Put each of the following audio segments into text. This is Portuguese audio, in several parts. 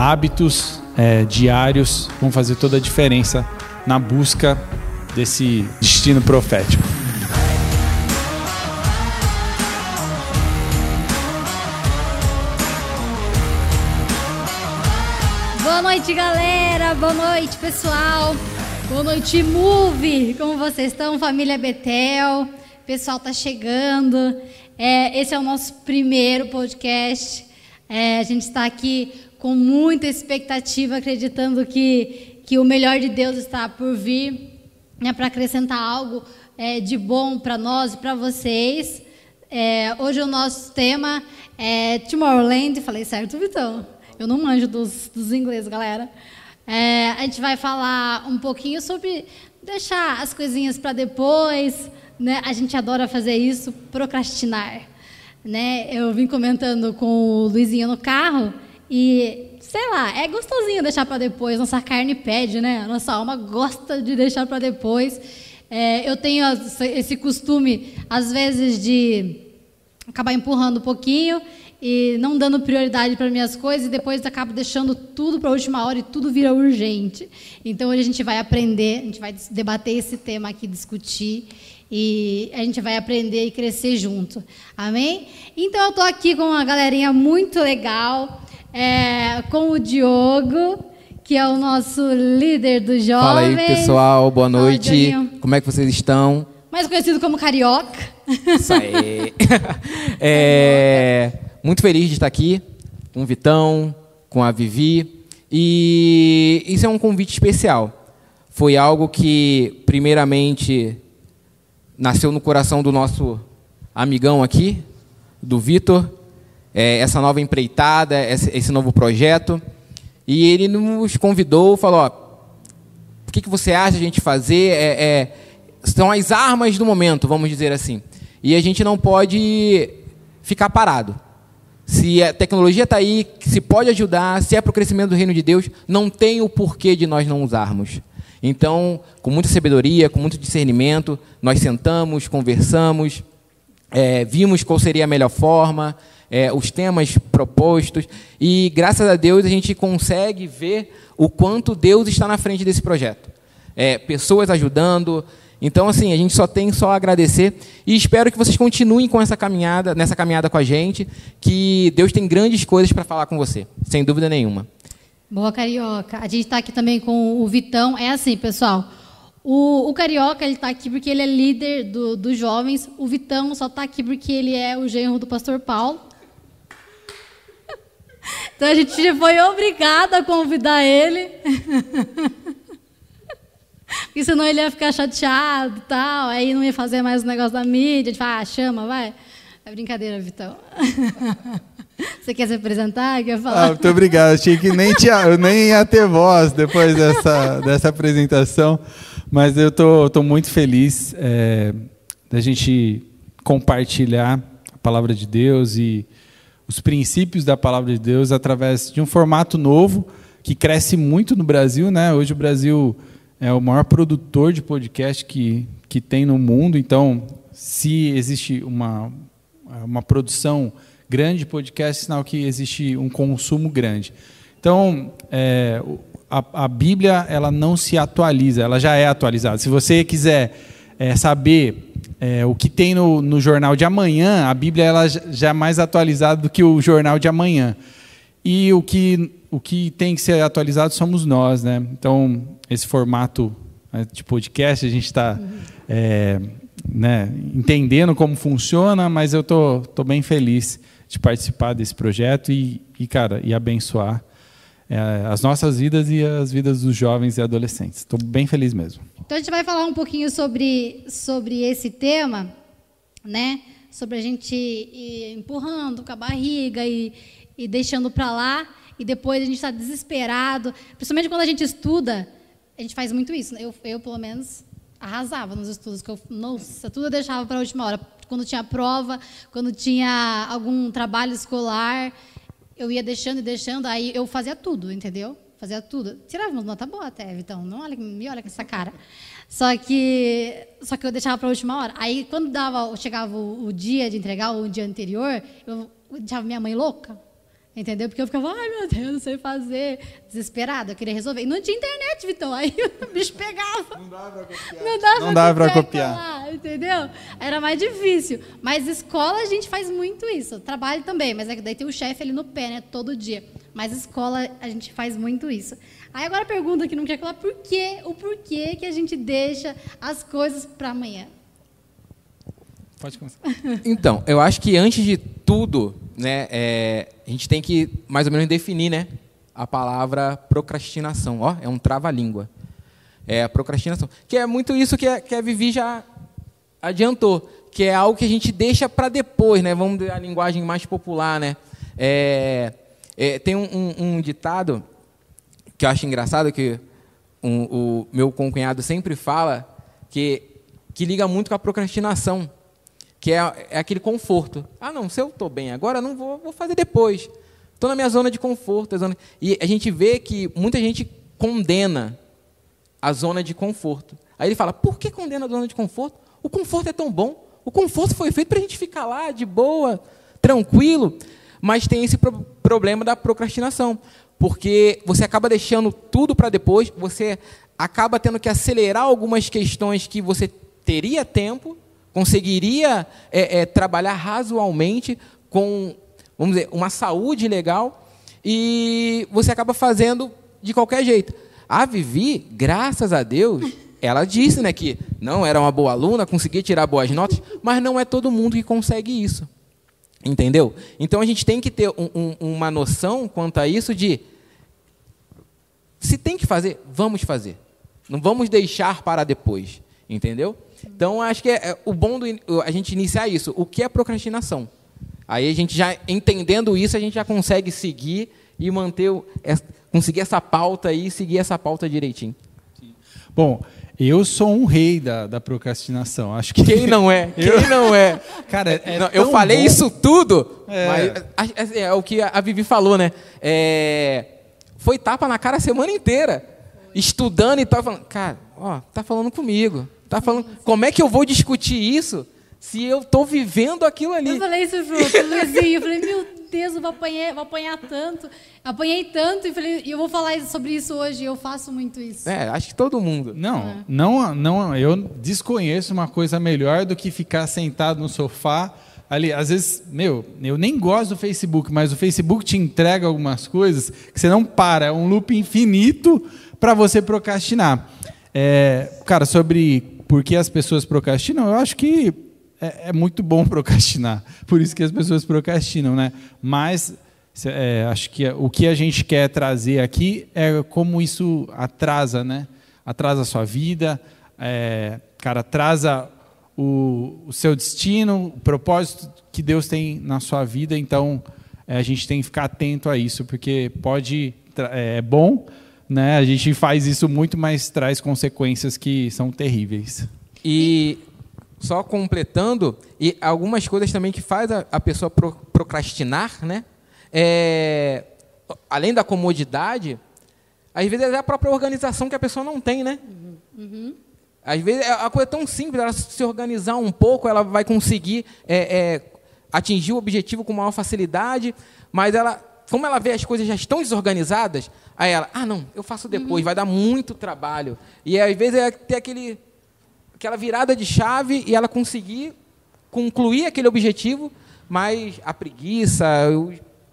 hábitos é, diários vão fazer toda a diferença na busca desse destino profético. Boa noite, galera. Boa noite, pessoal. Boa noite, Move. Como vocês estão, família Betel? O pessoal tá chegando. É, esse é o nosso primeiro podcast. É, a gente está aqui com muita expectativa, acreditando que, que o melhor de Deus está por vir, né, para acrescentar algo é, de bom para nós e para vocês. É, hoje o nosso tema é Tomorrowland. Falei certo, Vitão? Eu não manjo dos, dos ingleses, galera. É, a gente vai falar um pouquinho sobre deixar as coisinhas para depois. Né? A gente adora fazer isso, procrastinar. Né? Eu vim comentando com o Luizinho no carro e, sei lá, é gostosinho deixar para depois. Nossa carne pede, né? Nossa alma gosta de deixar para depois. É, eu tenho esse costume, às vezes, de acabar empurrando um pouquinho e não dando prioridade para minhas coisas e depois acabo deixando tudo para a última hora e tudo vira urgente. Então hoje a gente vai aprender, a gente vai debater esse tema aqui, discutir e a gente vai aprender e crescer junto. Amém? Então eu estou aqui com uma galerinha muito legal, é, com o Diogo, que é o nosso líder dos jovens. Fala aí, pessoal. Boa noite. Fala, Como é que vocês estão? Mais conhecido como Carioca. Isso aí. é, muito feliz de estar aqui com o Vitão, com a Vivi. E isso é um convite especial. Foi algo que, primeiramente, nasceu no coração do nosso amigão aqui, do Vitor, é, essa nova empreitada, esse, novo projeto. E ele nos convidou, falou: ó, o que, que você acha a gente fazer? É, é, são as armas do momento, vamos dizer assim. E a gente não pode ficar parado. Se a tecnologia está aí, se pode ajudar, se é para o crescimento do reino de Deus, não tem o porquê de nós não usarmos. Então, com muita sabedoria, com muito discernimento, nós sentamos, conversamos, é, vimos qual seria a melhor forma, é, os temas propostos, e graças a Deus a gente consegue ver o quanto Deus está na frente desse projeto. É, pessoas ajudando. Então, assim, a gente só tem só agradecer e espero que vocês continuem com essa caminhada, nessa caminhada com a gente, que Deus tem grandes coisas para falar com você, sem dúvida nenhuma. Boa, Carioca. A gente está aqui também com o Vitão. É assim, pessoal. O, o Carioca ele está aqui porque ele é líder do, dos jovens. O Vitão só está aqui porque ele é o genro do pastor Paulo. Então a gente foi obrigada a convidar ele. Porque senão ele ia ficar chateado e tal. Aí não ia fazer mais o negócio da mídia. Fala, ah, chama, vai. É brincadeira, Vitão. Você quer se apresentar? Quer falar? Ah, muito obrigado. Achei que nem, tinha, nem ia ter voz depois dessa, dessa apresentação. Mas eu tô, tô muito feliz é, da gente compartilhar a palavra de Deus e os princípios da palavra de Deus através de um formato novo que cresce muito no Brasil. Né? Hoje o Brasil é o maior produtor de podcast que, que tem no mundo. Então, se existe uma, uma produção grande podcast, sinal que existe um consumo grande. Então, é, a, a, Bíblia ela não se atualiza, ela já é atualizada. Se você quiser é, saber é, o que tem no, no, jornal de amanhã, a Bíblia ela já é mais atualizada do que o jornal de amanhã. E o que, o que tem que ser atualizado somos nós. Né? Então, esse formato né, de podcast, a gente está é, né, entendendo como funciona, mas eu tô, tô bem feliz de participar desse projeto e, e cara, e abençoar é, as nossas vidas e as vidas dos jovens e adolescentes. Estou bem feliz mesmo. Então a gente vai falar um pouquinho sobre, sobre esse tema, né? Sobre a gente ir empurrando com a barriga e, e deixando para lá e depois a gente está desesperado. Principalmente quando a gente estuda, a gente faz muito isso. Eu, eu pelo menos, arrasava nos estudos, que eu, nossa, tudo eu deixava para a última hora quando tinha prova, quando tinha algum trabalho escolar, eu ia deixando e deixando, aí eu fazia tudo, entendeu? Fazia tudo. Tirava uma nota boa até, então, não olha, me olha com essa cara. Só que, só que eu deixava para a última hora. Aí, quando dava, chegava o, o dia de entregar, ou o dia anterior, eu deixava minha mãe louca. Entendeu? Porque eu ficava, ai meu Deus, não sei fazer. Desesperada, eu queria resolver. E não tinha internet, Vitão. Aí o bicho pegava. Não dava pra copiar. Não dava, não dava pra copiar. Lá, entendeu? Era mais difícil. Mas escola a gente faz muito isso. Trabalho também, mas é que daí tem o chefe ali no pé, né? Todo dia. Mas escola a gente faz muito isso. Aí agora a pergunta que não quer falar, por quê? O porquê que a gente deixa as coisas para amanhã? Pode começar. Então, eu acho que antes de tudo, né, é, a gente tem que mais ou menos definir, né, a palavra procrastinação. Ó, é um trava-língua. É a procrastinação, que é muito isso que a, que a Vivi já adiantou, que é algo que a gente deixa para depois, né? Vamos a linguagem mais popular, né? É, é, tem um, um, um, ditado que eu acho engraçado que um, o meu concunhado sempre fala que que liga muito com a procrastinação que é, é aquele conforto. Ah, não, se eu estou bem agora, não vou, vou fazer depois. Estou na minha zona de conforto. Zona... E a gente vê que muita gente condena a zona de conforto. Aí ele fala, por que condena a zona de conforto? O conforto é tão bom. O conforto foi feito para a gente ficar lá, de boa, tranquilo. Mas tem esse pro problema da procrastinação. Porque você acaba deixando tudo para depois, você acaba tendo que acelerar algumas questões que você teria tempo conseguiria é, é, trabalhar razoavelmente com, vamos dizer, uma saúde legal e você acaba fazendo de qualquer jeito. A Vivi, graças a Deus, ela disse né, que não era uma boa aluna, conseguia tirar boas notas, mas não é todo mundo que consegue isso. Entendeu? Então a gente tem que ter um, um, uma noção quanto a isso de se tem que fazer, vamos fazer. Não vamos deixar para depois. Entendeu? Então, acho que é, é o bom do, a gente iniciar isso. O que é procrastinação? Aí a gente já entendendo isso, a gente já consegue seguir e manter, é, conseguir essa pauta aí e seguir essa pauta direitinho. Bom, eu sou um rei da, da procrastinação. Acho que quem não é? Quem eu... não é? Cara, é não, eu falei bom. isso tudo, é. mas é, é, o que a Vivi falou, né? É, foi tapa na cara a semana inteira, estudando e tal, falando, cara, ó, tá falando comigo. Tá falando, como é que eu vou discutir isso se eu estou vivendo aquilo ali? Eu falei isso pro Luizinho, eu falei, meu Deus, eu vou apanhar, vou apanhar tanto. Apanhei tanto e falei, eu vou falar sobre isso hoje, eu faço muito isso. É, acho que todo mundo. Não, é. não, não, eu desconheço uma coisa melhor do que ficar sentado no sofá ali, às vezes, meu, eu nem gosto do Facebook, mas o Facebook te entrega algumas coisas que você não para, é um loop infinito para você procrastinar. É, cara, sobre por que as pessoas procrastinam? Eu acho que é, é, muito bom procrastinar. Por isso que as pessoas procrastinam, né? Mas é, acho que o que a gente quer trazer aqui é como isso atrasa, né? Atrasa a sua vida, é, cara, atrasa o, o, seu destino, o propósito que Deus tem na sua vida. Então, é, a gente tem que ficar atento a isso, porque pode é, é bom, né? A gente faz isso muito, mas traz consequências que são terríveis. E só completando, e algumas coisas também que faz a, a pessoa pro, procrastinar, né? É, além da comodidade, às vezes é a própria organização que a pessoa não tem, né? Uhum. Às vezes é a coisa é tão simples, ela se organizar um pouco, ela vai conseguir é, é, atingir o objetivo com maior facilidade, mas ela como ela vê as coisas já estão desorganizadas, aí ela, ah, não, eu faço depois, uhum. vai dar muito trabalho. E às vezes é ter aquele, aquela virada de chave e ela conseguir concluir aquele objetivo, mas a preguiça, o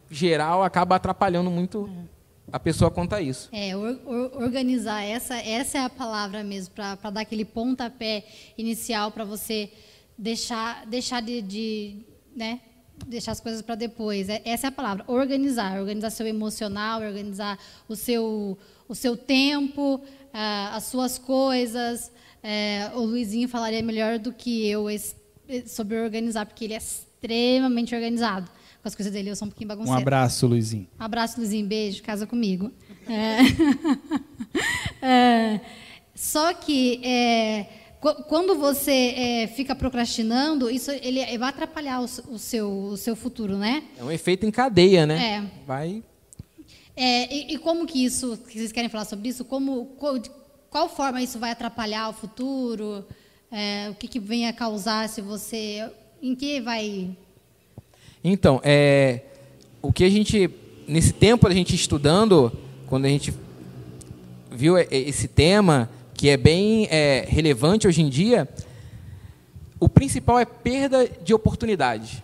geral, acaba atrapalhando muito a pessoa quanto a isso. É, or, or, organizar, essa, essa é a palavra mesmo, para dar aquele pontapé inicial para você deixar, deixar de, de né, deixar as coisas para depois. É, essa é a palavra, organizar. Organizar seu emocional, organizar o seu, o seu tempo, ah, as suas coisas. É, o Luizinho falaria melhor do que eu sobre organizar, porque ele é extremamente organizado. Com as coisas dele, eu sou um pouquinho bagunceira. Um abraço, Luizinho. Um abraço, Luizinho. Beijo, casa comigo. É. é. Só que... É, quando você é, fica procrastinando, isso ele vai atrapalhar o, o, seu, o seu futuro, né? É um efeito em cadeia, né? É. Vai. É, e, e, como que isso, que vocês querem falar sobre isso? Como, qual, forma isso vai atrapalhar o futuro? É, o que, que vem a causar se você, em que vai? Então, é, o que a gente nesse tempo a gente estudando, quando a gente viu esse tema que é bem é, relevante hoje em dia, o principal é perda de oportunidades.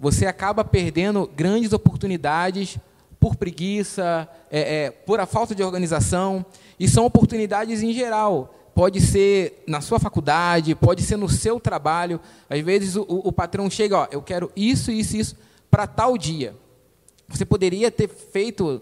Você acaba perdendo grandes oportunidades por preguiça, é, é, por a falta de organização, e são oportunidades em geral. Pode ser na sua faculdade, pode ser no seu trabalho. Às vezes o, o patrão chega, ó, eu quero isso, isso, isso para tal dia. Você poderia ter feito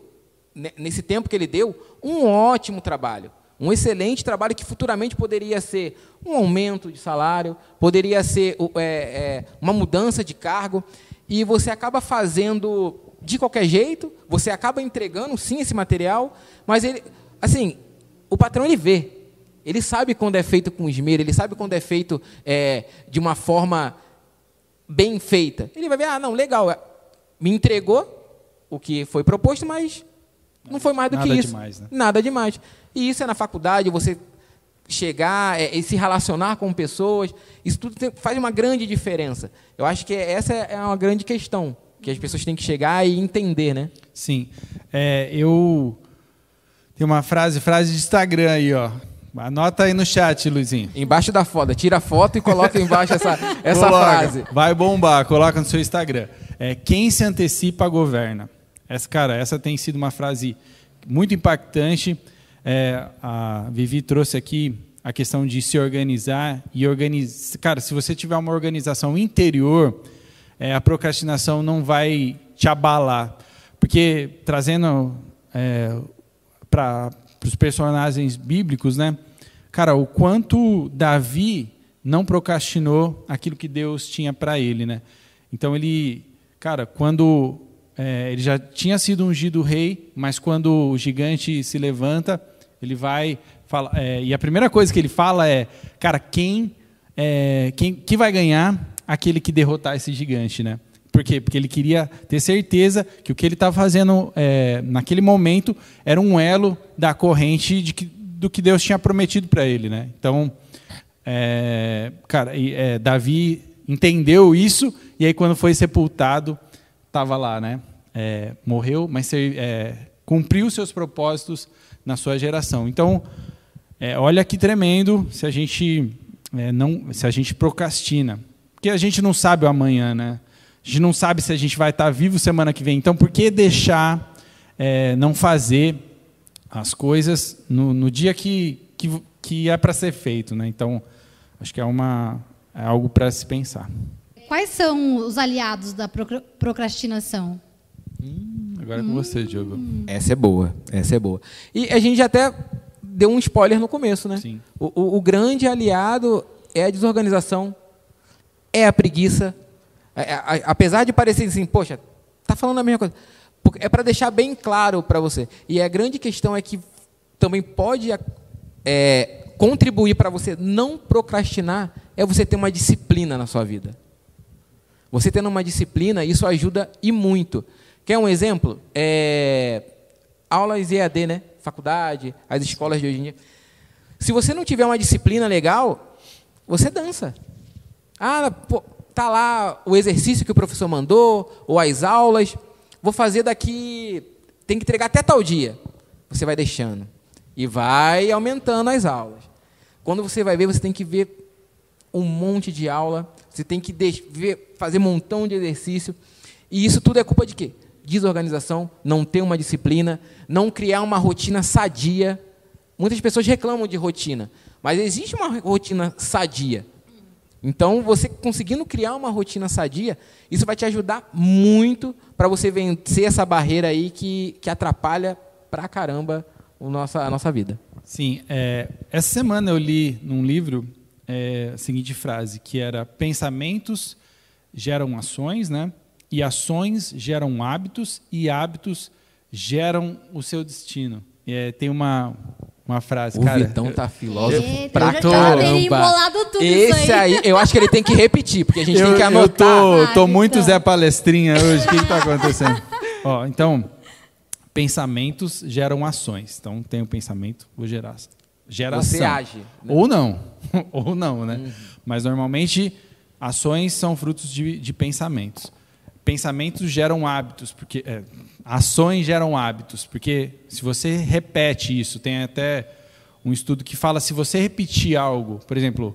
nesse tempo que ele deu um ótimo trabalho, um excelente trabalho que futuramente poderia ser um aumento de salário, poderia ser é, é, uma mudança de cargo, e você acaba fazendo de qualquer jeito, você acaba entregando sim esse material, mas ele, assim, o patrão ele vê, ele sabe quando é feito com esmero, ele sabe quando é feito é, de uma forma bem feita. Ele vai ver, ah, não, legal, é, me entregou o que foi proposto, mas não foi mais do Nada que isso. Demais, né? Nada demais. E isso é na faculdade, você chegar é, e se relacionar com pessoas, isso tudo tem, faz uma grande diferença. Eu acho que essa é uma grande questão que as pessoas têm que chegar e entender, né? Sim. É, eu tem uma frase, frase de Instagram aí, ó. Anota aí no chat, Luizinho. Embaixo da foto, tira a foto e coloca embaixo essa, essa Coloca. frase. Vai bombar, coloca no seu Instagram. É, quem se antecipa governa. Essa, cara, essa tem sido uma frase muito impactante. É, a Vivi trouxe aqui a questão de se organizar e organizar. Cara, se você tiver uma organização interior, é, a procrastinação não vai te abalar. Porque, trazendo é, para os personagens bíblicos, né? Cara, o quanto Davi não procrastinou aquilo que Deus tinha para ele, né? Então ele, cara, quando é, ele já tinha sido ungido rei, mas quando o gigante se levanta, ele vai falar, é, e a primeira coisa que ele fala é, cara, quem, é, quem que vai ganhar aquele que derrotar esse gigante, né? Por quê? Porque ele queria ter certeza que o que ele estava fazendo é, naquele momento era um elo da corrente que, do que Deus tinha prometido para ele, né? Então, é, cara, é, Davi entendeu isso e aí quando foi sepultado estava lá, né? É, morreu, mas é, cumpriu seus propósitos na sua geração. Então, é, olha que tremendo se a gente não, se a gente procrastina, porque a gente não sabe o amanhã, né? A gente não sabe se a gente vai estar vivo semana que vem. Então, por que deixar é, não fazer as coisas no, no dia que, que, que é para ser feito, né? Então, acho que é uma é algo para se pensar. Quais são os aliados da procrastinação? Hum, agora é com hum. você, Diogo. Essa é boa, essa é boa. E a gente até deu um spoiler no começo, né? Sim. O, o, o grande aliado é a desorganização, é a preguiça. É, é, apesar de parecer assim, poxa, tá falando a mesma coisa. É para deixar bem claro para você. E a grande questão é que também pode é, contribuir para você não procrastinar é você ter uma disciplina na sua vida. Você tendo uma disciplina, isso ajuda e muito. Quer um exemplo? É, aulas EAD, né? Faculdade, as escolas de hoje em dia. Se você não tiver uma disciplina legal, você dança. Ah, pô, tá lá o exercício que o professor mandou, ou as aulas. Vou fazer daqui. Tem que entregar até tal dia. Você vai deixando. E vai aumentando as aulas. Quando você vai ver, você tem que ver um monte de aula, você tem que ver, fazer um montão de exercício. E isso tudo é culpa de quê? Desorganização, não ter uma disciplina, não criar uma rotina sadia. Muitas pessoas reclamam de rotina, mas existe uma rotina sadia. Então, você conseguindo criar uma rotina sadia, isso vai te ajudar muito para você vencer essa barreira aí que, que atrapalha pra caramba a nossa, a nossa vida. Sim, é, essa semana eu li num livro é, a seguinte frase, que era pensamentos geram ações, né? E ações geram hábitos e hábitos geram o seu destino. É, tem uma uma frase, o cara. Vitão tá filósofo Eita, pra eu caramba. tudo Esse isso aí. aí, eu acho que ele tem que repetir, porque a gente eu, tem que anotar. Eu tô, tô Ah, muito. Zé Palestrinha hoje. O que está acontecendo? Ó, então, pensamentos geram ações. Então, tem o pensamento, vou gerar. Geração. Você age. né? Ou não. Ou não, né? Mas normalmente ações são frutos de, de pensamentos. Pensamentos geram hábitos, porque é, ações geram hábitos, porque se você repete isso, tem até um estudo que fala se você repetir algo, por exemplo,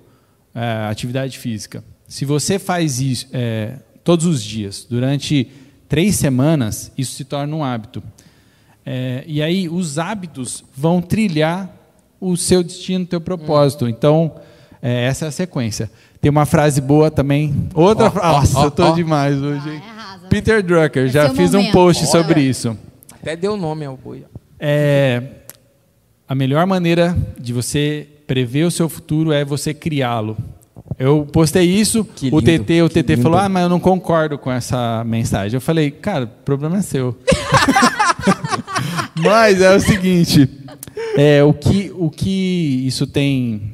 é, atividade física, se você faz isso é, todos os dias durante três semanas, isso se torna um hábito. É, e aí os hábitos vão trilhar o seu destino, o teu propósito. Então é, essa é a sequência. Tem uma frase boa também. Outra frase. Nossa, oh, eu tô demais hoje. Hein? Peter Drucker, já fiz momento. um post sobre isso. Até deu nome ao boi. É, a melhor maneira de você prever o seu futuro é você criá-lo. Eu postei isso, lindo, o TT, o TT falou: "Ah, mas eu não concordo com essa mensagem". Eu falei: "Cara, o problema é seu". mas é o seguinte, é, o que o que isso tem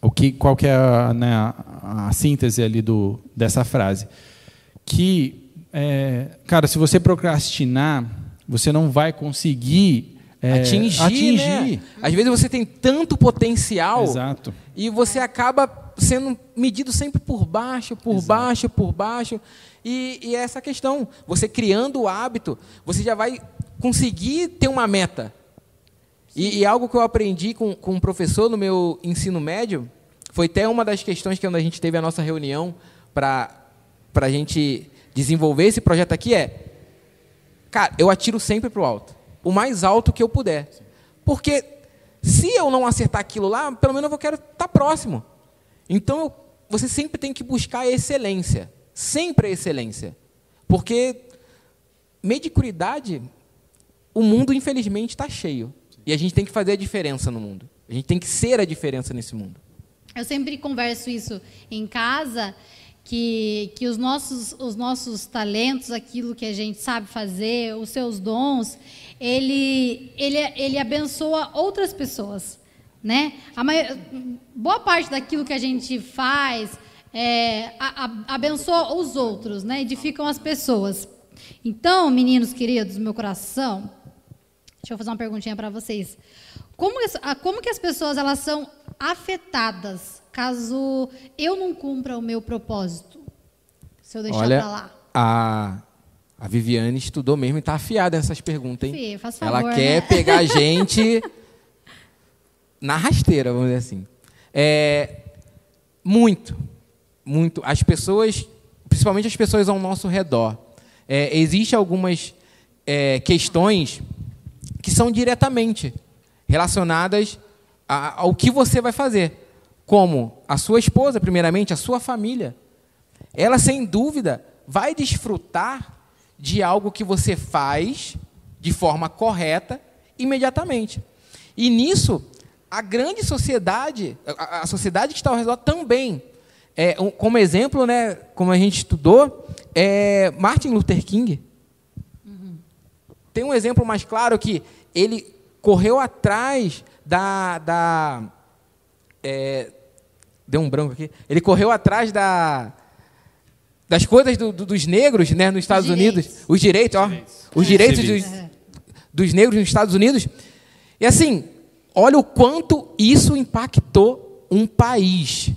o que qual que é a, né, a, a síntese ali do dessa frase? Que é, cara, se você procrastinar, você não vai conseguir é, atingir, atingir. Né? Às vezes você tem tanto potencial Exato. e você acaba sendo medido sempre por baixo, por Exato. baixo, por baixo. E, e é essa questão, você criando o hábito, você já vai conseguir ter uma meta. E, e, algo que eu aprendi com, com um professor no meu ensino médio, foi até uma das questões que a gente teve a nossa reunião para a gente desenvolver esse projeto aqui é, cara, eu atiro sempre para o alto o mais alto que eu puder. Porque se eu não acertar aquilo lá, pelo menos eu quero estar próximo. Então eu, você sempre tem que buscar a excelência. Sempre a excelência. Porque mediocridade, o mundo infelizmente está cheio. E a gente tem que fazer a diferença no mundo. A gente tem que ser a diferença nesse mundo. Eu sempre converso isso em casa que, que os, nossos, os nossos talentos, aquilo que a gente sabe fazer, os seus dons, ele, ele, ele abençoa outras pessoas. Né? A maior, boa parte daquilo que a gente faz é, a, a, abençoa os outros, né? edificam as pessoas. Então, meninos queridos, meu coração, deixa eu fazer uma perguntinha para vocês. Como, como que as pessoas elas são afetadas caso eu não cumpra o meu propósito? Se eu deixar para lá. A, a Viviane estudou mesmo e está afiada nessas perguntas, hein? Fih, faz favor, Ela quer né? pegar a gente na rasteira, vamos dizer assim. É, muito, muito. As pessoas, principalmente as pessoas ao nosso redor, é, existem algumas é, questões que são diretamente relacionadas a, ao que você vai fazer. Como a sua esposa, primeiramente, a sua família. Ela, sem dúvida, vai desfrutar de algo que você faz de forma correta imediatamente. E nisso, a grande sociedade, a, sociedade que está ao redor também. É, um, como exemplo, né, como a gente estudou, é Martin Luther King. Uhum. Tem um exemplo mais claro que ele correu atrás da. da é, deu um branco aqui. Ele correu atrás da, das coisas do, do, dos negros né, nos Estados Unidos. Os direitos, ó. Os direitos dos, dos negros nos Estados Unidos. E assim, olha o quanto isso impactou um país.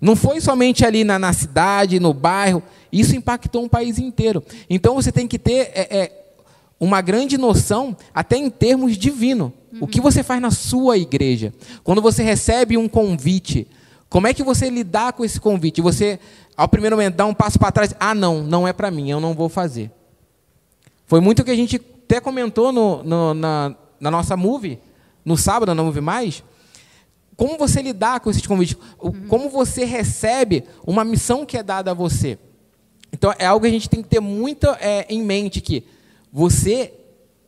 Não foi somente ali na, na cidade, no bairro, isso impactou um país inteiro. Então você tem que ter é, é, uma grande noção, até em termos divino. Uhum. O que você faz na sua igreja? Quando você recebe um convite, como é que você lidar com esse convite? Você, ao primeiro momento, dá um passo para trás. Ah, não, não é para mim, eu não vou fazer. Foi muito o que a gente até comentou no, no, na, na nossa movie, no sábado, na Move Mais. Como você lidar com esses convites? Uhum. Como você recebe uma missão que é dada a você? Então, é algo que a gente tem que ter muito é, em mente que você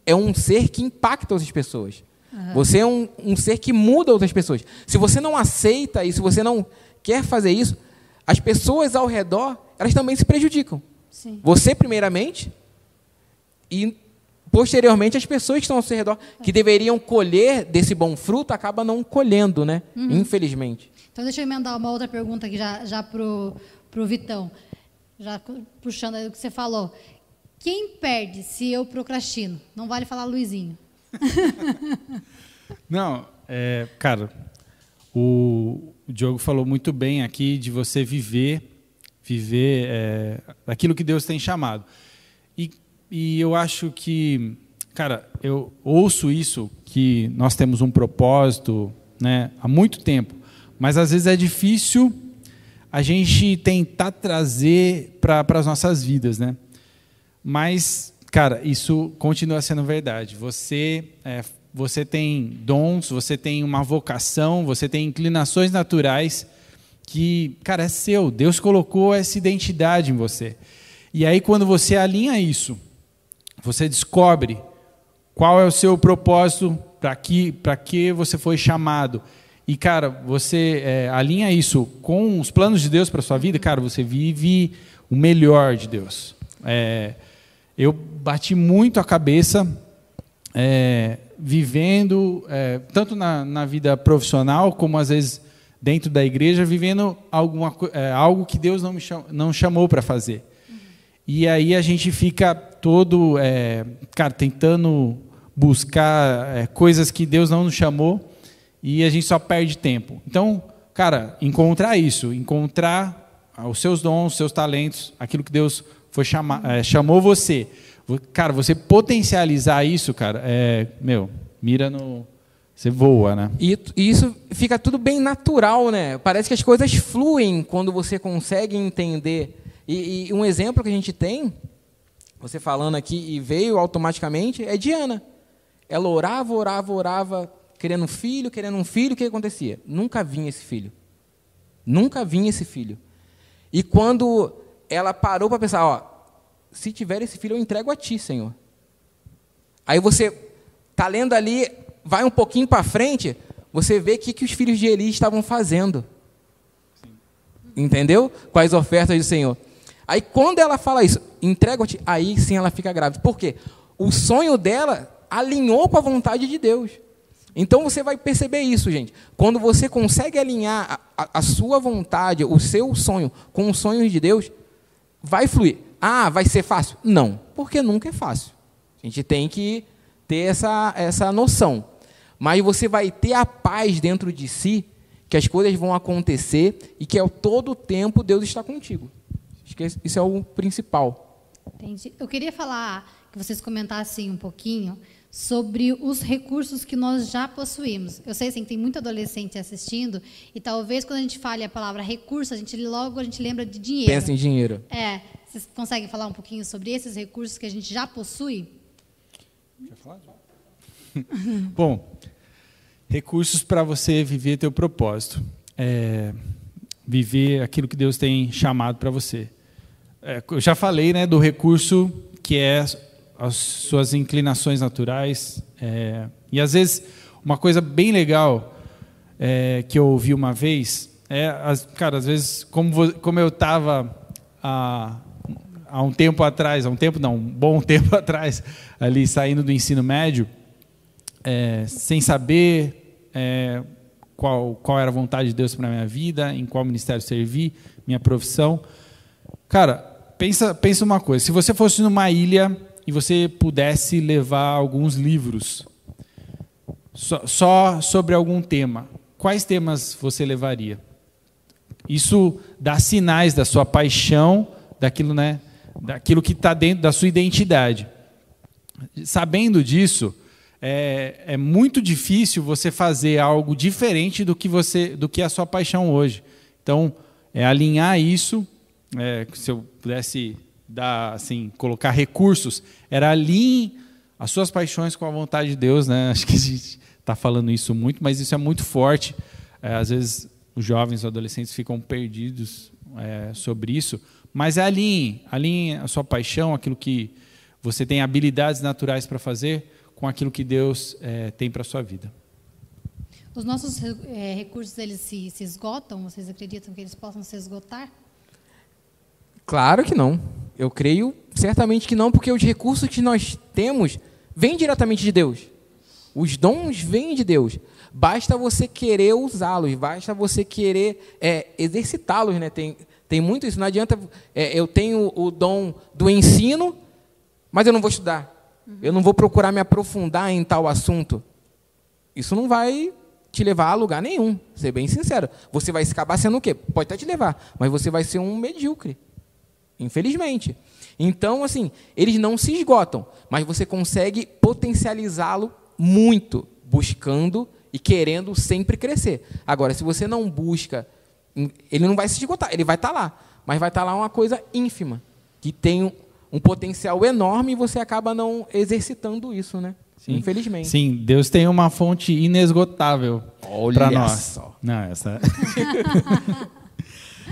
é um ser que impacta outras pessoas. Você é um, um, ser que muda outras pessoas. Se você não aceita isso, se você não quer fazer isso, as pessoas ao redor, elas também se prejudicam. Sim. Você, primeiramente, e posteriormente as pessoas que estão ao seu redor, que deveriam colher desse bom fruto, acabam não colhendo, né? Uhum. Infelizmente. Então, deixa eu emendar uma outra pergunta aqui já, já para o Vitão. Já puxando aí o que você falou. Quem perde se eu procrastino? Não vale falar Luizinho. Não, é, cara, o, Diogo falou muito bem aqui de você viver viver é, aquilo que Deus tem chamado. E, e eu acho que, cara, eu ouço isso, que nós temos um propósito né, há muito tempo, mas às vezes é difícil a gente tentar trazer para as nossas vidas, né? Mas, cara, isso continua sendo verdade. Você, é, você tem dons, você tem uma vocação, você tem inclinações naturais que, cara, é seu. Deus colocou essa identidade em você. E aí, quando você alinha isso, você descobre qual é o seu propósito, para que, que você foi chamado. E, cara, você é, alinha isso com os planos de Deus para sua vida, cara, você vive o melhor de Deus. É, eu bati muito a cabeça é, vivendo, é, tanto na, na, vida profissional, como às vezes dentro da igreja, vivendo alguma, é, algo que Deus não me cham, não chamou para fazer. Uhum. E aí a gente fica todo, é, cara, tentando buscar é, coisas que Deus não nos chamou e a gente só perde tempo. Então, cara, encontrar isso, encontrar os seus dons, os seus talentos, aquilo que Deus foi é, chamou você. Cara, você potencializar isso, cara, é, meu, mira no. Você voa, né? E, e isso fica tudo bem natural, né? Parece que as coisas fluem quando você consegue entender. E, e um exemplo que a gente tem, você falando aqui e veio automaticamente, é Diana. Ela orava, orava, orava, querendo um filho, querendo um filho, o que acontecia? Nunca vinha esse filho. Nunca vinha esse filho. E quando ela parou para pensar, ó, se tiver esse filho, eu entrego a ti, Senhor. Aí você tá lendo ali, vai um pouquinho para frente, você vê o que, que os filhos de Eli estavam fazendo. Sim. Entendeu? As ofertas do Senhor. Aí quando ela fala isso, ti, aí sim ela fica grávida. Por quê? O sonho dela alinhou com a vontade de Deus. Então você vai perceber isso, gente. Quando você consegue alinhar a, a, a, sua vontade, o seu sonho com os sonhos de Deus, vai fluir. Ah, vai ser fácil? Não, porque nunca é fácil. A gente tem que ter essa, essa noção. Mas você vai ter a paz dentro de si, que as coisas vão acontecer e que é todo tempo Deus está contigo. Acho que isso é o principal. Entendi. Eu queria falar que vocês comentassem um pouquinho sobre os recursos que nós já possuímos. Eu sei assim, que tem muito adolescente assistindo e talvez quando a gente fale a palavra recurso, a gente logo a gente lembra de dinheiro. Pensa em dinheiro. É. Vocês conseguem falar um pouquinho sobre esses recursos que a gente já possui? Quer falar? Bom, recursos para você viver teu propósito. É, viver aquilo que Deus tem chamado para você. É, eu já falei né, do recurso que é as suas inclinações naturais. É, e às vezes, uma coisa bem legal é, que eu ouvi uma vez é, as, cara, às vezes, como, como eu estava há, há um tempo atrás, há um tempo não, um bom tempo atrás, ali saindo do ensino médio, é, sem saber é, qual, qual era a vontade de Deus para a minha vida, em qual ministério servir, minha profissão. Cara, pensa, pensa uma coisa: se você fosse numa ilha e você pudesse levar alguns livros só, só sobre algum tema, quais temas você levaria? Isso dá sinais da sua paixão, daquilo, né, daquilo que está dentro da sua identidade. Sabendo disso, é, é, muito difícil você fazer algo diferente do que você, do que a sua paixão hoje. Então, é alinhar isso. É, se eu pudesse dar, assim, colocar recursos, era alinhe as suas paixões com a vontade de Deus, né? Acho que a gente está falando isso muito, mas isso é muito forte. É, às vezes os jovens, os adolescentes ficam perdidos é, sobre isso, mas é alinhe, alinhe a sua paixão, aquilo que você tem habilidades naturais para fazer, com aquilo que Deus é, tem para a sua vida. Os nossos é, recursos eles se, se esgotam? Vocês acreditam que eles possam se esgotar? Claro que não. Eu creio certamente que não, porque os recursos que nós temos vêm diretamente de Deus. Os dons vêm de Deus. Basta você querer usá-los, basta você querer é, exercitá-los. Né? Tem, tem muito isso. Não adianta. É, eu tenho o dom do ensino, mas eu não vou estudar. Eu não vou procurar me aprofundar em tal assunto. Isso não vai te levar a lugar nenhum, ser bem sincero. Você vai acabar sendo o quê? Pode até te levar, mas você vai ser um medíocre. Infelizmente. Então, assim, eles não se esgotam, mas você consegue potencializá-lo muito, buscando e querendo sempre crescer. Agora, se você não busca, ele não vai se esgotar, ele vai estar tá lá, mas vai estar tá lá uma coisa ínfima, que tem um, um potencial enorme e você acaba não exercitando isso, né? Sim. Infelizmente. Sim, Deus tem uma fonte inesgotável para nós. Só. Não, essa.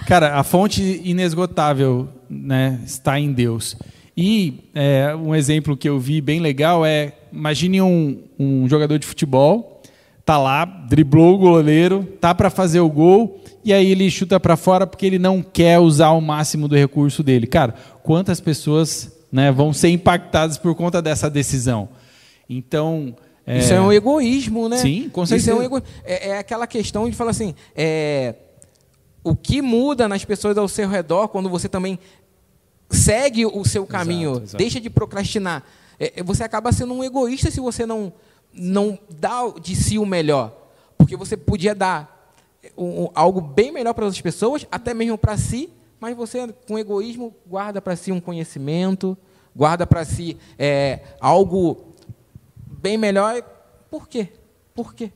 Cara, a fonte inesgotável né, está em Deus. E é, um exemplo que eu vi bem legal é: imagine um, um jogador de futebol, tá lá, driblou o goleiro, tá para fazer o gol, e aí ele chuta para fora porque ele não quer usar o máximo do recurso dele. Cara, quantas pessoas né, vão ser impactadas por conta dessa decisão? Então. É... Isso é um egoísmo, né? Sim, com certeza. Isso é, um ego... é, é aquela questão de falar assim: é... o que muda nas pessoas ao seu redor quando você também segue o seu caminho, exato, exato. deixa de procrastinar. É, é, você acaba sendo um egoísta se você não, não dá de si o melhor. Porque você podia dar um, algo bem melhor para as pessoas, até mesmo para si, mas você, com egoísmo, guarda para si um conhecimento, guarda para si é, algo bem melhor. Por quê? Por quê?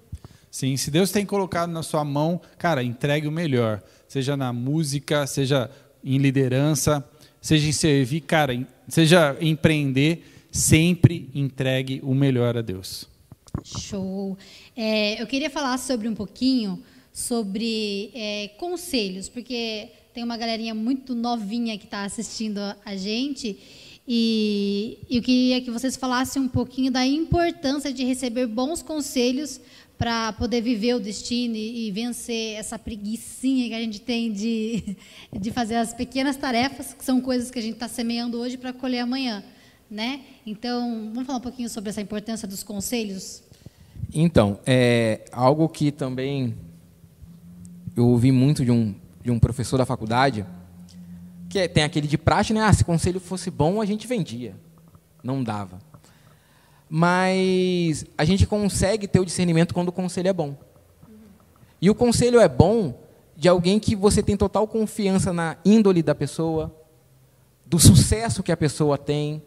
Sim, se Deus tem colocado na sua mão, cara, entregue o melhor. Seja na música, seja em liderança, seja em servir, cara, seja empreender, sempre entregue o melhor a Deus. Show. É, eu queria falar sobre um pouquinho sobre é, conselhos, porque tem uma galerinha muito novinha que está assistindo a gente e eu queria que vocês falassem um pouquinho da importância de receber bons conselhos para poder viver o destino e, vencer essa preguiçinha que a gente tem de, de fazer as pequenas tarefas, que são coisas que a gente está semeando hoje para colher amanhã. Né? Então, vamos falar um pouquinho sobre essa importância dos conselhos? Então, é algo que também eu ouvi muito de um, de um professor da faculdade, que é, tem aquele de praxe, né? Ah, se conselho fosse bom, a gente vendia. Não dava. Mas a gente consegue ter o discernimento quando o conselho é bom. E o conselho é bom de alguém que você tem total confiança na índole da pessoa, do sucesso que a pessoa tem,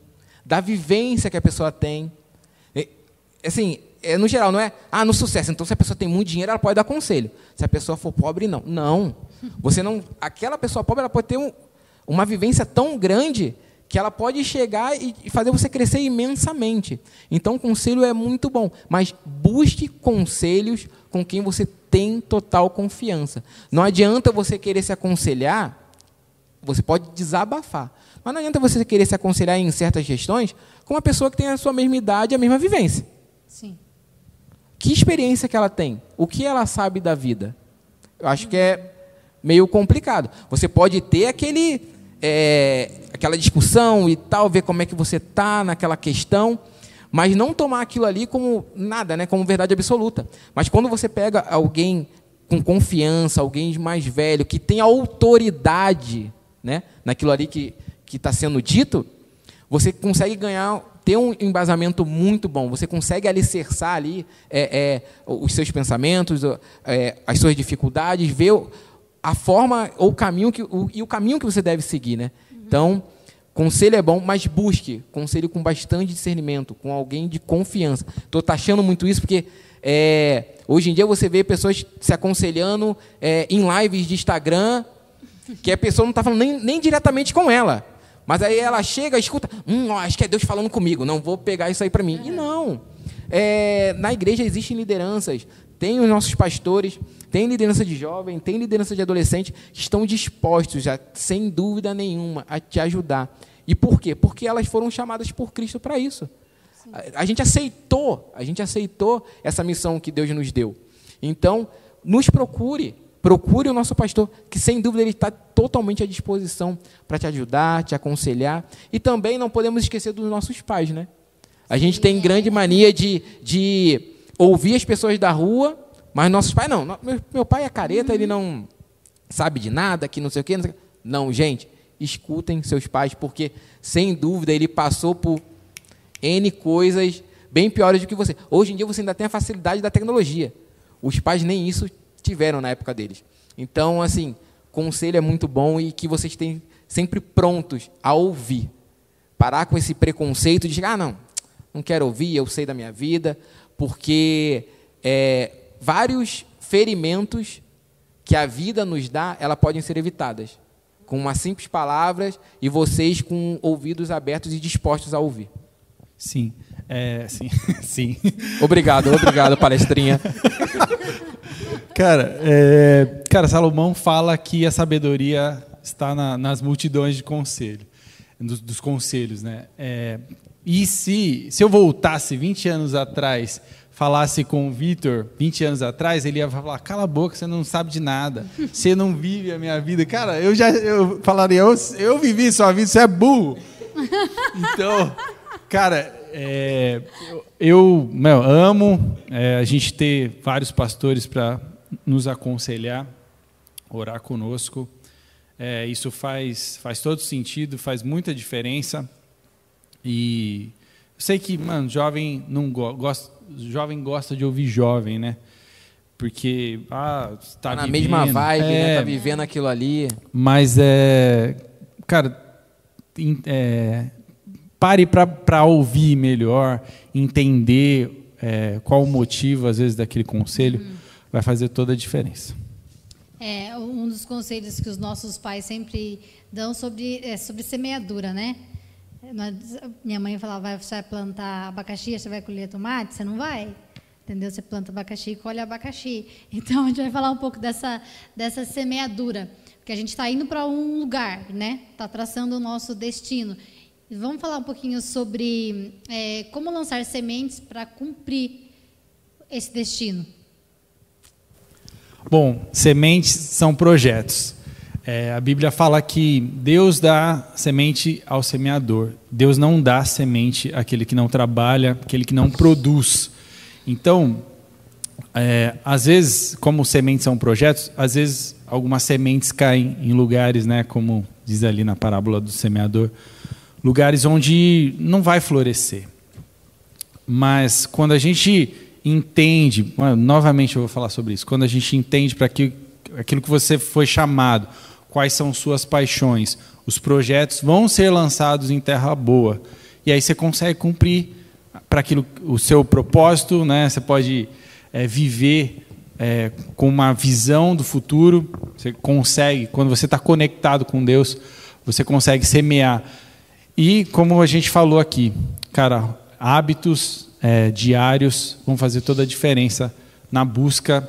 da vivência que a pessoa tem. Assim, é, no geral, não é, ah, no sucesso, então se a pessoa tem muito dinheiro, ela pode dar conselho. Se a pessoa for pobre, não. Não. Você não, aquela pessoa pobre, ela pode ter um, uma vivência tão grande que ela pode chegar e fazer você crescer imensamente. Então, o conselho é muito bom, mas busque conselhos com quem você tem total confiança. Não adianta você querer se aconselhar, você pode desabafar, mas não adianta você querer se aconselhar em certas questões com uma pessoa que tem a sua mesma idade, a mesma vivência. Sim. Que experiência que ela tem? O que ela sabe da vida? Eu acho que é meio complicado. Você pode ter aquele é, aquela discussão e tal, ver como é que você está naquela questão, mas não tomar aquilo ali como nada, né, como verdade absoluta. Mas quando você pega alguém com confiança, alguém mais velho, que tem autoridade né, naquilo ali que está sendo dito, você consegue ganhar, ter um embasamento muito bom, você consegue alicerçar ali é, é, os seus pensamentos, é, as suas dificuldades, ver a forma ou o caminho que o, e o caminho que você deve seguir, né? Então, conselho é bom, mas busque conselho com bastante discernimento, com alguém de confiança. Estou taxando muito isso porque é, hoje em dia você vê pessoas se aconselhando é, em lives de Instagram, que a pessoa não está falando nem, nem diretamente com ela. Mas aí ela chega, escuta, hum, acho que é Deus falando comigo, não vou pegar isso aí para mim. E não. É, na igreja existem lideranças, tem os nossos pastores, tem liderança de jovem, tem liderança de adolescente que estão dispostos, já, sem dúvida nenhuma, a te ajudar. E por quê? Porque elas foram chamadas por Cristo para isso. A, a, gente aceitou, a gente aceitou essa missão que Deus nos deu. Então, nos procure, procure o nosso pastor, que sem dúvida ele está totalmente à disposição para te ajudar, te aconselhar. E também não podemos esquecer dos nossos pais, né? A gente tem grande mania de, de ouvir as pessoas da rua mas nossos pais não. Meu, meu pai é careta, ele não sabe de nada, que não sei o quê. Não, sei... não, gente, escutem seus pais, porque sem dúvida ele passou por N coisas bem piores do que você. Hoje em dia você ainda tem a facilidade da tecnologia. Os pais nem isso tiveram na época deles. Então, assim, conselho é muito bom e que vocês têm sempre prontos a ouvir. Parar com esse preconceito de ah, não, não quero ouvir, eu sei da minha vida, porque é, vários ferimentos que a vida nos dá, elas podem ser evitadas com uma simples palavras e vocês com ouvidos abertos e dispostos a ouvir. Sim, é, sim, sim. Obrigado, obrigado, palestrinha. Cara, é, cara, Salomão fala que a sabedoria está na, nas multidões de conselho, dos, dos conselhos, né? É, e se, se eu voltasse 20 anos atrás falasse com o Vitor 20 anos atrás, ele ia falar: cala a boca, você não sabe de nada, você não vive a minha vida. Cara, eu já eu falaria: eu, eu vivi sua vida, você é burro. Então, cara, é, eu meu, amo é, a gente ter vários pastores para nos aconselhar, orar conosco. É, isso faz, faz todo sentido, faz muita diferença. E eu sei que, mano, jovem não go gosta jovem gosta de ouvir jovem, né? Porque ah, tá, tá na vivendo, mesma vibe, né? é, né? Tá vivendo aquilo ali. Mas é, cara, é, pare para ouvir melhor, entender é, qual o motivo às vezes daquele conselho, uhum. vai fazer toda a diferença. É um dos conselhos que os nossos pais sempre dão sobre é, sobre semeadura, né? Minha mãe falava, você vai plantar abacaxi, você vai colher tomate? Você não vai. Entendeu? Você planta abacaxi e colhe abacaxi. Então, a gente vai falar um pouco dessa, dessa semeadura. Porque a gente está indo para um lugar, né? Está traçando o nosso destino. E vamos falar um pouquinho sobre é, como lançar sementes para cumprir esse destino. Bom, sementes são projetos. É, a Bíblia fala que Deus dá semente ao semeador. Deus não dá semente àquele que não trabalha, àquele que não produz. Então, é, às vezes, como sementes são projetos, às vezes algumas sementes caem em lugares, né, como diz ali na parábola do semeador, lugares onde não vai florescer. Mas quando a gente entende, novamente eu vou falar sobre isso, quando a gente entende para aquilo, aquilo que você foi chamado, quais são suas paixões. Os projetos vão ser lançados em terra boa. E aí você consegue cumprir para aquilo o seu propósito, né? Você pode é, viver é, com uma visão do futuro. Você consegue, quando você está conectado com Deus, você consegue semear. E como a gente falou aqui, cara, hábitos é, diários vão fazer toda a diferença na busca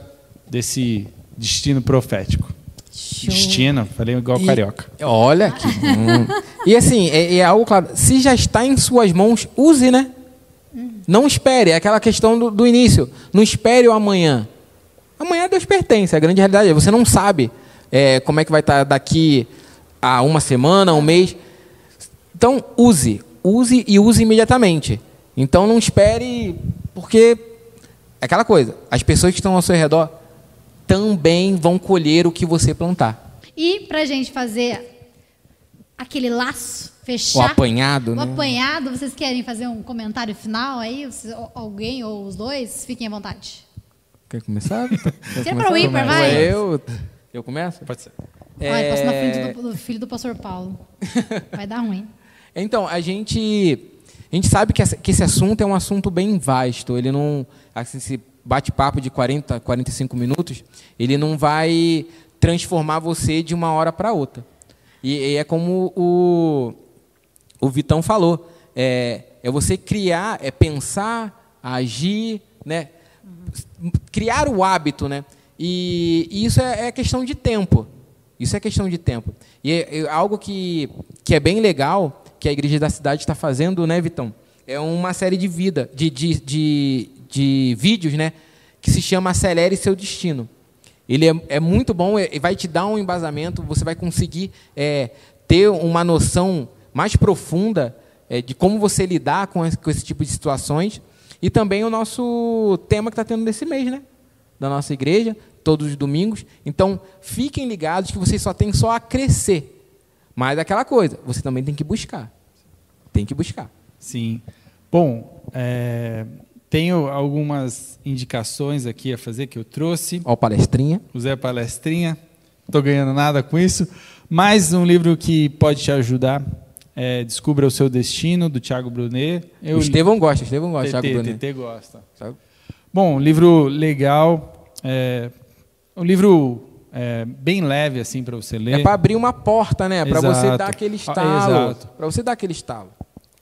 desse destino profético. Show. Destino, falei igual e, carioca. Olha que. hum. E assim, é, é, algo claro. Se já está em suas mãos, use, né? Não espere, é aquela questão do, do início. Não espere o amanhã. Amanhã Deus pertence, a grande realidade é você não sabe é, como é que vai estar daqui a uma semana, um mês. Então, use. Use e use imediatamente. Então, não espere, porque é aquela coisa. As pessoas que estão ao seu redor também vão colher o que você plantar. E para a gente fazer aquele laço, fechar. O apanhado, o né? apanhado, vocês querem fazer um comentário final aí? Alguém ou os dois? Fiquem à vontade. Quer começar? Quer é para o ímpar, vai. Eu, eu começo? Pode ser. É... passo na frente do, do filho do pastor Paulo. Vai dar ruim. Então, a gente, a gente sabe que, essa, que esse assunto é um assunto bem vasto. Ele não. Assim, se bate-papo de 40, 45 minutos, ele não vai transformar você de uma hora para outra. E, e, é como o, o Vitão falou, é, é você criar, é pensar, agir, né? criar o hábito. Né? E, e isso é, é, questão de tempo. Isso é questão de tempo. E é, é algo que, que é bem legal, que a Igreja da Cidade está fazendo, né, Vitão? É uma série de vida, de, de, de, de vídeos, né? Que se chama Acelere Seu Destino. Ele é, é muito bom e vai te dar um embasamento, você vai conseguir é, ter uma noção mais profunda é, de como você lidar com esse, com esse, tipo de situações. E também o nosso tema que está tendo nesse mês, né? Da nossa igreja, todos os domingos. Então, fiquem ligados que vocês só têm só a crescer. Mas é aquela coisa, você também tem que buscar. Tem que buscar. Sim. Bom, é, tenho algumas indicações aqui a fazer que eu trouxe. Ó, palestrinha. O Zé Palestrinha. Estou ganhando nada com isso. Mais um livro que pode te ajudar. É Descubra o Seu Destino, do Tiago Brunet. Eu Estevão gosta, Estevão gosta, TT, Thiago Brunet. TT gosta. Bom, livro legal. É, um livro é, bem leve assim para você ler. É para abrir uma porta, né? Para você dar aquele estalo. Ah, para você dar aquele estalo.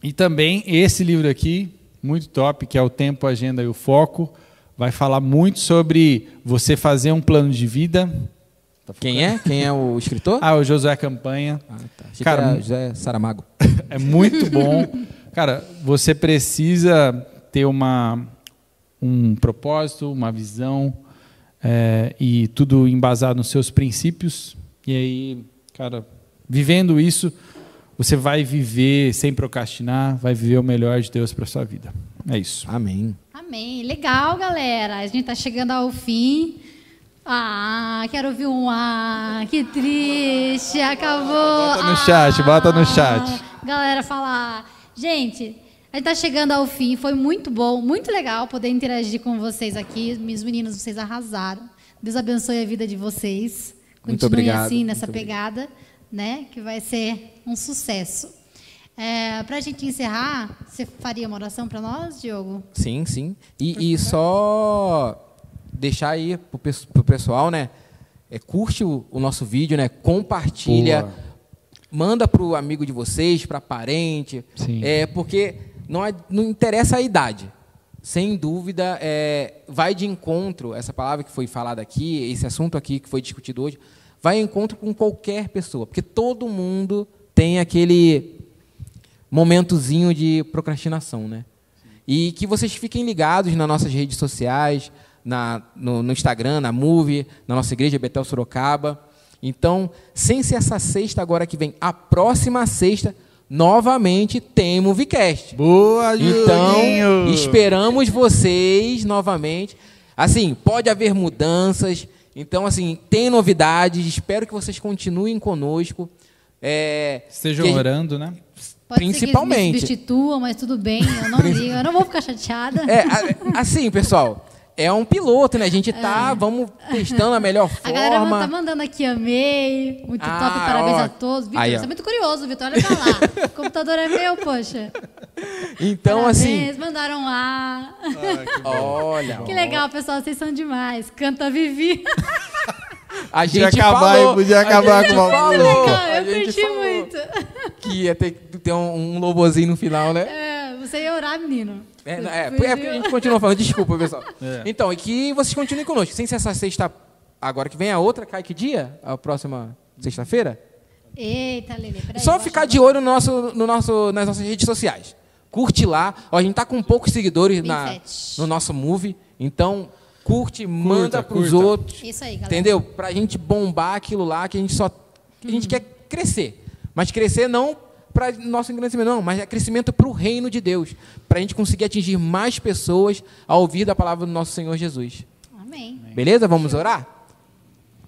E também esse livro aqui, muito top, que é o Tempo, a Agenda e o Foco, vai falar muito sobre você fazer um plano de vida. Tá Quem é? Quem é o escritor? ah, o José Campanha. Ah, tá. Cara, José Saramago. é muito bom. Cara, você precisa ter uma, um propósito, uma visão é, e tudo embasado nos seus princípios. E aí, cara, vivendo isso, você vai viver sem procrastinar, vai viver o melhor de Deus para sua vida. É isso. Amém. Amém. Legal, galera. A gente está chegando ao fim. Ah, quero ouvir um ah, que triste, acabou. Bota no ah, chat, bota no chat. Galera, falar. Gente, a gente está chegando ao fim. Foi muito bom, muito legal poder interagir com vocês aqui. Meus meninos, vocês arrasaram. Deus abençoe a vida de vocês. Continuem muito obrigado. assim nessa pegada. Obrigado né? Que vai ser um sucesso. É, para a gente encerrar, você faria uma oração para nós, Diogo? Sim, sim. E, e só deixar aí para o pessoal, né? É, curte o, o, nosso vídeo, né? Compartilha. Boa. Manda para o amigo de vocês, para parente. Sim. É, porque não, é, não interessa a idade. Sem dúvida, é, vai de encontro, essa palavra que foi falada aqui, esse assunto aqui que foi discutido hoje, vai em encontro com qualquer pessoa, porque todo mundo tem aquele momentozinho de procrastinação, né? E que vocês fiquem ligados nas nossas redes sociais, na, no, no, Instagram, na Move, na nossa igreja Betel Sorocaba. Então, sem ser essa sexta agora que vem, a próxima sexta, novamente tem Movecast. Boa, Julinho! Então, esperamos vocês novamente. Assim, pode haver mudanças, então, assim, tem novidades, espero que vocês continuem conosco. É, Estejam orando, né? Pode Principalmente. Ser que me substituam, mas tudo bem, eu não ligo, eu não vou ficar chateada. É, assim, pessoal, é um piloto, né? A gente tá, é. vamos testando a melhor forma. A galera tá mandando aqui, amei, muito ah, top, parabéns ó. a todos. Vitor, você é muito curioso, Vitor, olha pra lá. o computador é meu, poxa. Então, parabéns, assim... mandaram lá. Ah, que olha. Que legal, pessoal, vocês são demais. Canta Vivi. A gente podia acabar, falou, podia acabar com uma falou. Eu curti muito. Que ia ter, ter um, um lobozinho no final, né? É, você ia orar, menino. É, é, é porque a gente continua falando, desculpa, pessoal. É. Então, e que vocês continuem conosco. Sem ser essa sexta. Agora que vem a outra, cai que dia? A próxima sexta-feira? Eita, Lele, peraí. Só ficar de olho no nosso, no nosso, nas nossas redes sociais. Curte lá. Ó, a gente tá com poucos seguidores na, no nosso Move. Então, curte, curta, manda para os outros. Isso aí, galera. Entendeu? Para a gente bombar aquilo lá que a gente só. Que a gente quer crescer. Mas crescer não para nosso engrandecimento, não, mas é crescimento para o reino de Deus, para a gente conseguir atingir mais pessoas ao ouvir da palavra do nosso Senhor Jesus. Amém. Beleza? Vamos orar?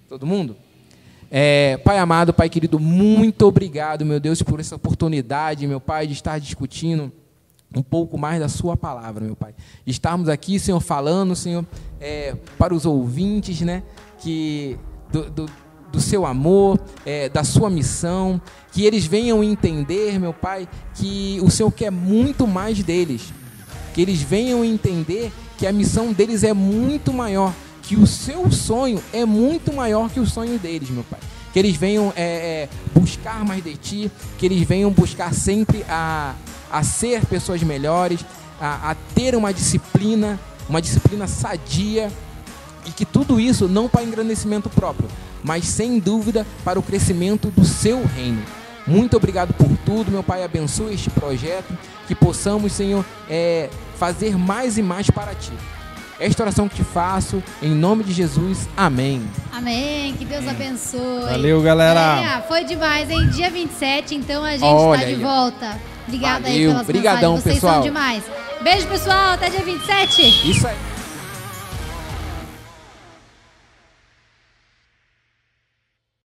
Todo mundo? É, pai amado, Pai querido, muito obrigado, meu Deus, por essa oportunidade, meu Pai, de estar discutindo um pouco mais da Sua palavra, meu Pai. Estarmos aqui, Senhor, falando, Senhor, é, para os ouvintes, né, que do, do do seu amor, é, da sua missão, que eles venham entender, meu Pai, que o Senhor quer muito mais deles, que eles venham entender que a missão deles é muito maior, que o seu sonho é muito maior que o sonho deles, meu Pai. Que eles venham é, é, buscar mais de Ti, que eles venham buscar sempre a, a ser pessoas melhores, a, a ter uma disciplina, uma disciplina sadia, e que tudo isso não para engrandecimento próprio, mas sem dúvida para o crescimento do seu reino. Muito obrigado por tudo, meu Pai. Abençoe este projeto, que possamos, Senhor, é, fazer mais e mais para Ti. Esta oração que te faço, em nome de Jesus. Amém. Amém. Que Deus abençoe. Valeu, galera. É, foi demais, hein? Dia 27, então a gente está de aí. volta. Obrigada Valeu. aí pelas Obrigadão, mensagens. Vocês pessoal. são demais. Beijo, pessoal. Até dia 27. Isso aí.